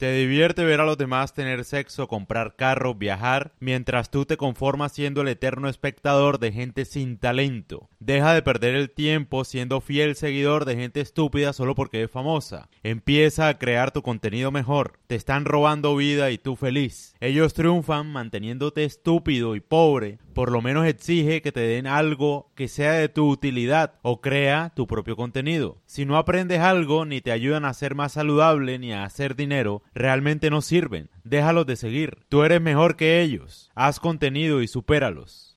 Te divierte ver a los demás tener sexo, comprar carros, viajar, mientras tú te conformas siendo el eterno espectador de gente sin talento. Deja de perder el tiempo siendo fiel seguidor de gente estúpida solo porque es famosa. Empieza a crear tu contenido mejor. Te están robando vida y tú feliz. Ellos triunfan manteniéndote estúpido y pobre. Por lo menos exige que te den algo que sea de tu utilidad o crea tu propio contenido. Si no aprendes algo, ni te ayudan a ser más saludable, ni a hacer dinero, realmente no sirven. Déjalos de seguir. Tú eres mejor que ellos. Haz contenido y supéralos.